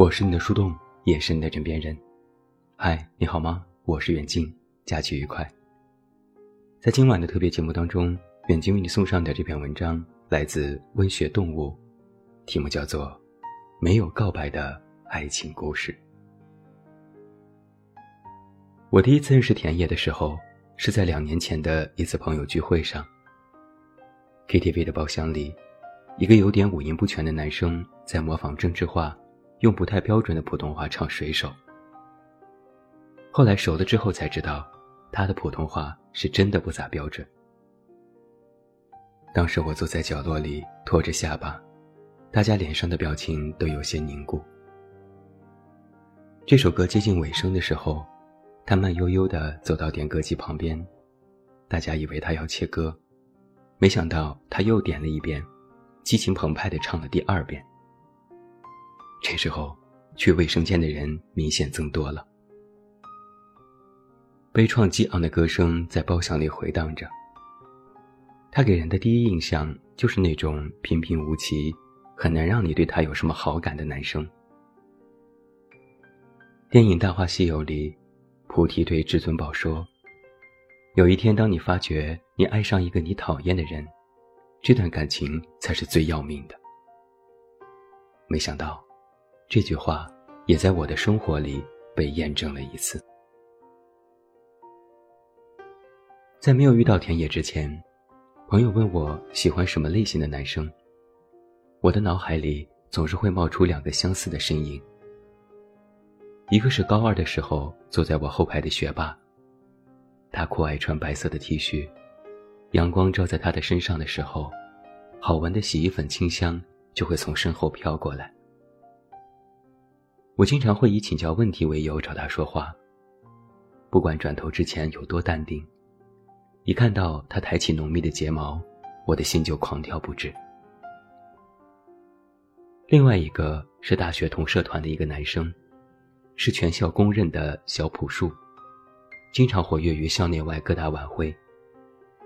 我是你的树洞，也是你的枕边人。嗨，你好吗？我是远近，假期愉快。在今晚的特别节目当中，远近为你送上的这篇文章来自温血动物，题目叫做《没有告白的爱情故事》。我第一次认识田野的时候，是在两年前的一次朋友聚会上。KTV 的包厢里，一个有点五音不全的男生在模仿郑智化，用不太标准的普通话唱《水手》。后来熟了之后才知道，他的普通话是真的不咋标准。当时我坐在角落里，托着下巴，大家脸上的表情都有些凝固。这首歌接近尾声的时候。他慢悠悠地走到点歌机旁边，大家以为他要切歌，没想到他又点了一遍，激情澎湃地唱了第二遍。这时候，去卫生间的人明显增多了，悲怆激昂的歌声在包厢里回荡着。他给人的第一印象就是那种平平无奇，很难让你对他有什么好感的男生。电影《大话西游》里。菩提对至尊宝说：“有一天，当你发觉你爱上一个你讨厌的人，这段感情才是最要命的。”没想到，这句话也在我的生活里被验证了一次。在没有遇到田野之前，朋友问我喜欢什么类型的男生，我的脑海里总是会冒出两个相似的身影。一个是高二的时候坐在我后排的学霸。他酷爱穿白色的 T 恤，阳光照在他的身上的时候，好闻的洗衣粉清香就会从身后飘过来。我经常会以请教问题为由找他说话，不管转头之前有多淡定，一看到他抬起浓密的睫毛，我的心就狂跳不止。另外一个是大学同社团的一个男生。是全校公认的小朴树，经常活跃于校内外各大晚会，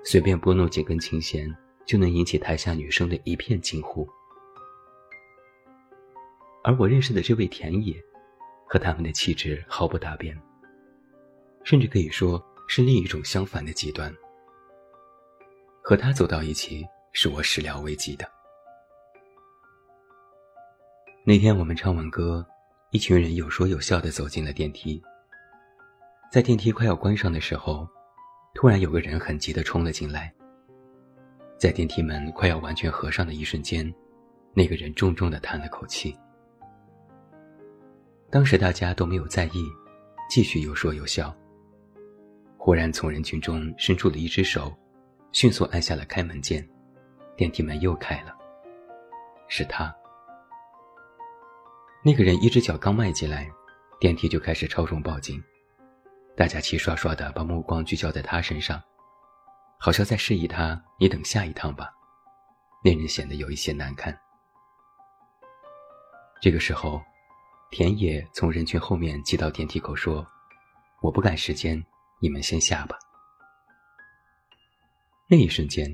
随便拨弄几根琴弦，就能引起台下女生的一片惊呼。而我认识的这位田野，和他们的气质毫不搭边，甚至可以说是另一种相反的极端。和他走到一起，是我始料未及的。那天我们唱完歌。一群人有说有笑的走进了电梯。在电梯快要关上的时候，突然有个人很急的冲了进来。在电梯门快要完全合上的一瞬间，那个人重重的叹了口气。当时大家都没有在意，继续有说有笑。忽然从人群中伸出了一只手，迅速按下了开门键，电梯门又开了。是他。那个人一只脚刚迈进来，电梯就开始超重报警，大家齐刷刷的把目光聚焦在他身上，好像在示意他：“你等下一趟吧。”那人显得有一些难堪。这个时候，田野从人群后面挤到电梯口说：“我不赶时间，你们先下吧。”那一瞬间，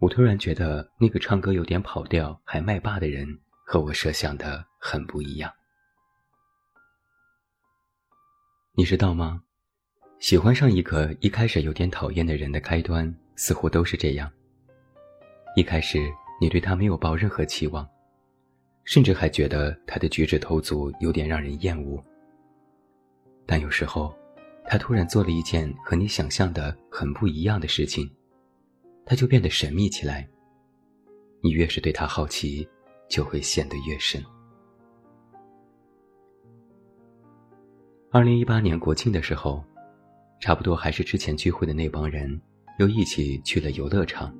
我突然觉得那个唱歌有点跑调还麦霸的人和我设想的。很不一样，你知道吗？喜欢上一个一开始有点讨厌的人的开端，似乎都是这样。一开始你对他没有抱任何期望，甚至还觉得他的举止投足有点让人厌恶。但有时候，他突然做了一件和你想象的很不一样的事情，他就变得神秘起来。你越是对他好奇，就会陷得越深。二零一八年国庆的时候，差不多还是之前聚会的那帮人，又一起去了游乐场。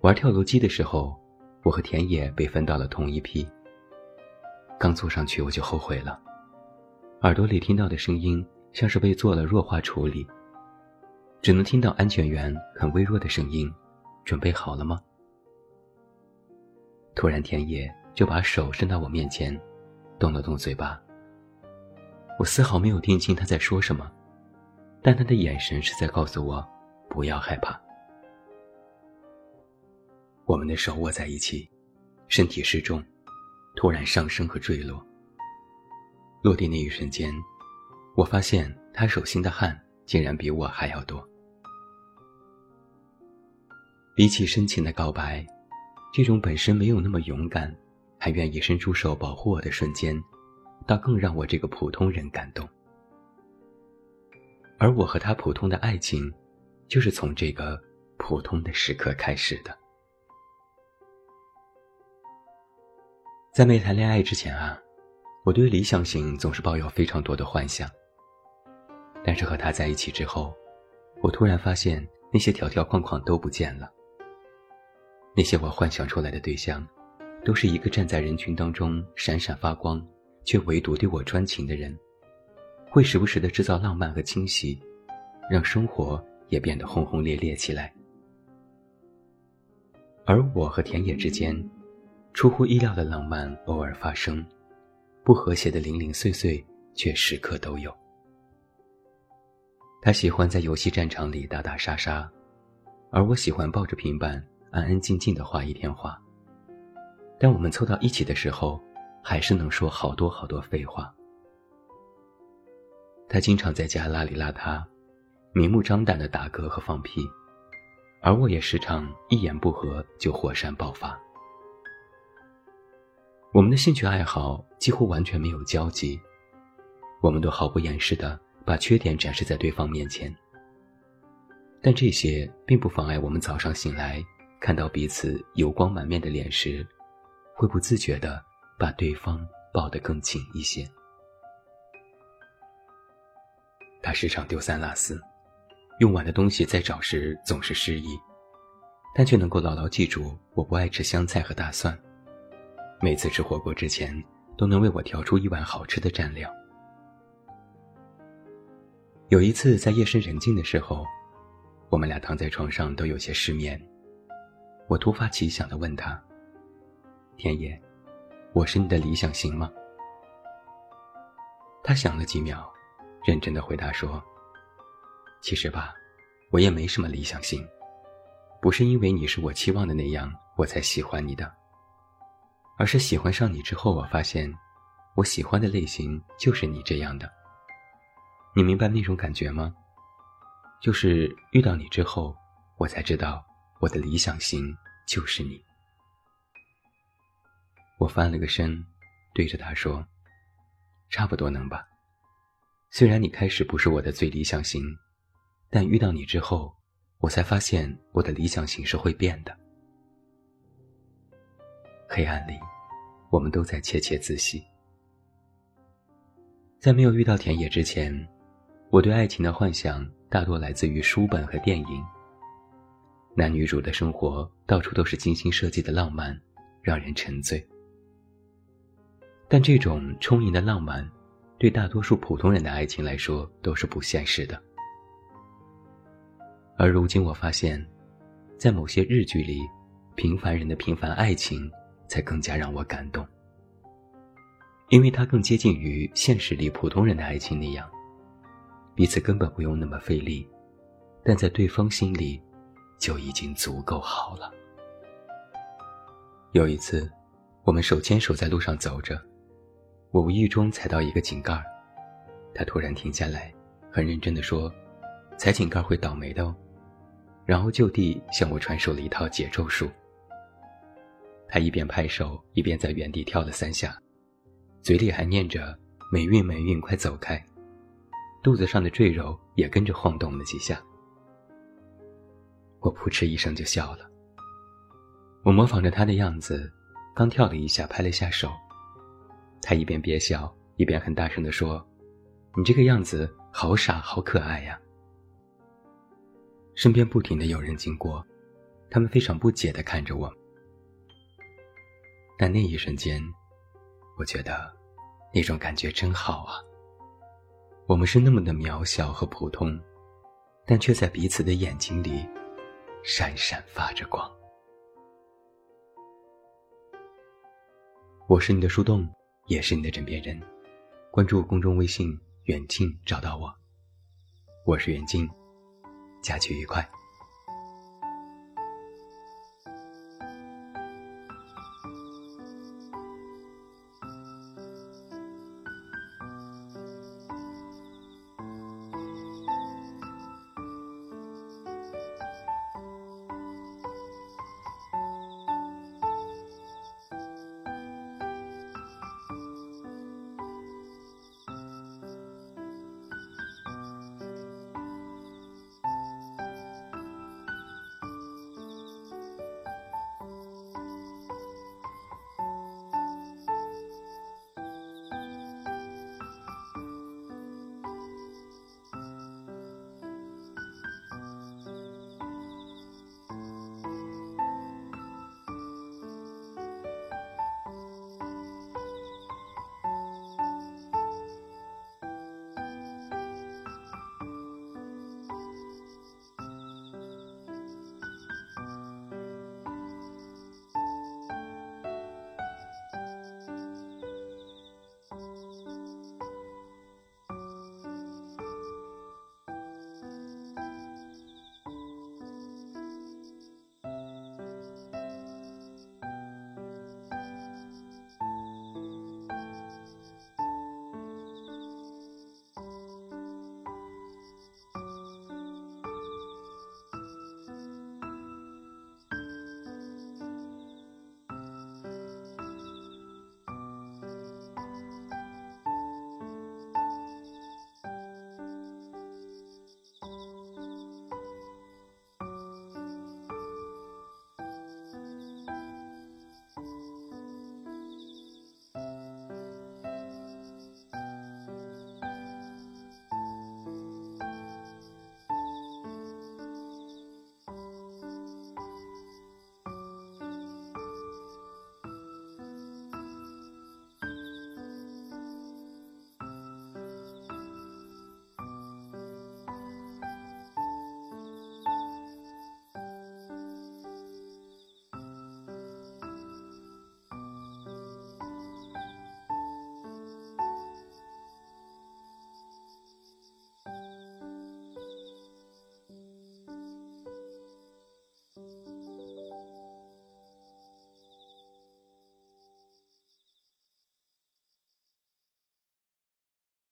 玩跳楼机的时候，我和田野被分到了同一批。刚坐上去我就后悔了，耳朵里听到的声音像是被做了弱化处理，只能听到安全员很微弱的声音：“准备好了吗？”突然，田野就把手伸到我面前，动了动嘴巴。我丝毫没有听清他在说什么，但他的眼神是在告诉我，不要害怕。我们的手握在一起，身体失重，突然上升和坠落。落地那一瞬间，我发现他手心的汗竟然比我还要多。比起深情的告白，这种本身没有那么勇敢，还愿意伸出手保护我的瞬间，倒更让我这个普通人感动。而我和他普通的爱情，就是从这个普通的时刻开始的。在没谈恋爱之前啊，我对理想型总是抱有非常多的幻想。但是和他在一起之后，我突然发现那些条条框框都不见了。那些我幻想出来的对象，都是一个站在人群当中闪闪发光，却唯独对我专情的人，会时不时的制造浪漫和惊喜，让生活也变得轰轰烈烈起来。而我和田野之间，出乎意料的浪漫偶尔发生，不和谐的零零碎碎却时刻都有。他喜欢在游戏战场里打打杀杀，而我喜欢抱着平板。安安静静的画一天画，但我们凑到一起的时候，还是能说好多好多废话。他经常在家邋里邋遢，明目张胆的打嗝和放屁，而我也时常一言不合就火山爆发。我们的兴趣爱好几乎完全没有交集，我们都毫不掩饰的把缺点展示在对方面前，但这些并不妨碍我们早上醒来。看到彼此油光满面的脸时，会不自觉地把对方抱得更紧一些。他时常丢三落四，用完的东西再找时总是失忆，但却能够牢牢记住我不爱吃香菜和大蒜。每次吃火锅之前，都能为我调出一碗好吃的蘸料。有一次在夜深人静的时候，我们俩躺在床上都有些失眠。我突发奇想的问他：“田野，我是你的理想型吗？”他想了几秒，认真的回答说：“其实吧，我也没什么理想型，不是因为你是我期望的那样我才喜欢你的，而是喜欢上你之后，我发现，我喜欢的类型就是你这样的。你明白那种感觉吗？就是遇到你之后，我才知道。”我的理想型就是你。我翻了个身，对着他说：“差不多能吧。虽然你开始不是我的最理想型，但遇到你之后，我才发现我的理想型是会变的。”黑暗里，我们都在窃窃自喜。在没有遇到田野之前，我对爱情的幻想大多来自于书本和电影。男女主的生活到处都是精心设计的浪漫，让人沉醉。但这种充盈的浪漫，对大多数普通人的爱情来说都是不现实的。而如今我发现，在某些日剧里，平凡人的平凡爱情才更加让我感动，因为它更接近于现实里普通人的爱情那样，彼此根本不用那么费力，但在对方心里。就已经足够好了。有一次，我们手牵手在路上走着，我无意中踩到一个井盖，他突然停下来，很认真地说：“踩井盖会倒霉的哦。”然后就地向我传授了一套解咒术。他一边拍手，一边在原地跳了三下，嘴里还念着“霉运霉运，快走开”，肚子上的赘肉也跟着晃动了几下。我扑哧一声就笑了。我模仿着他的样子，刚跳了一下，拍了下手。他一边憋笑，一边很大声地说：“你这个样子好傻，好可爱呀！”身边不停的有人经过，他们非常不解地看着我。但那一瞬间，我觉得那种感觉真好啊。我们是那么的渺小和普通，但却在彼此的眼睛里。闪闪发着光。我是你的树洞，也是你的枕边人。关注公众微信“远近”，找到我。我是远近，假期愉快。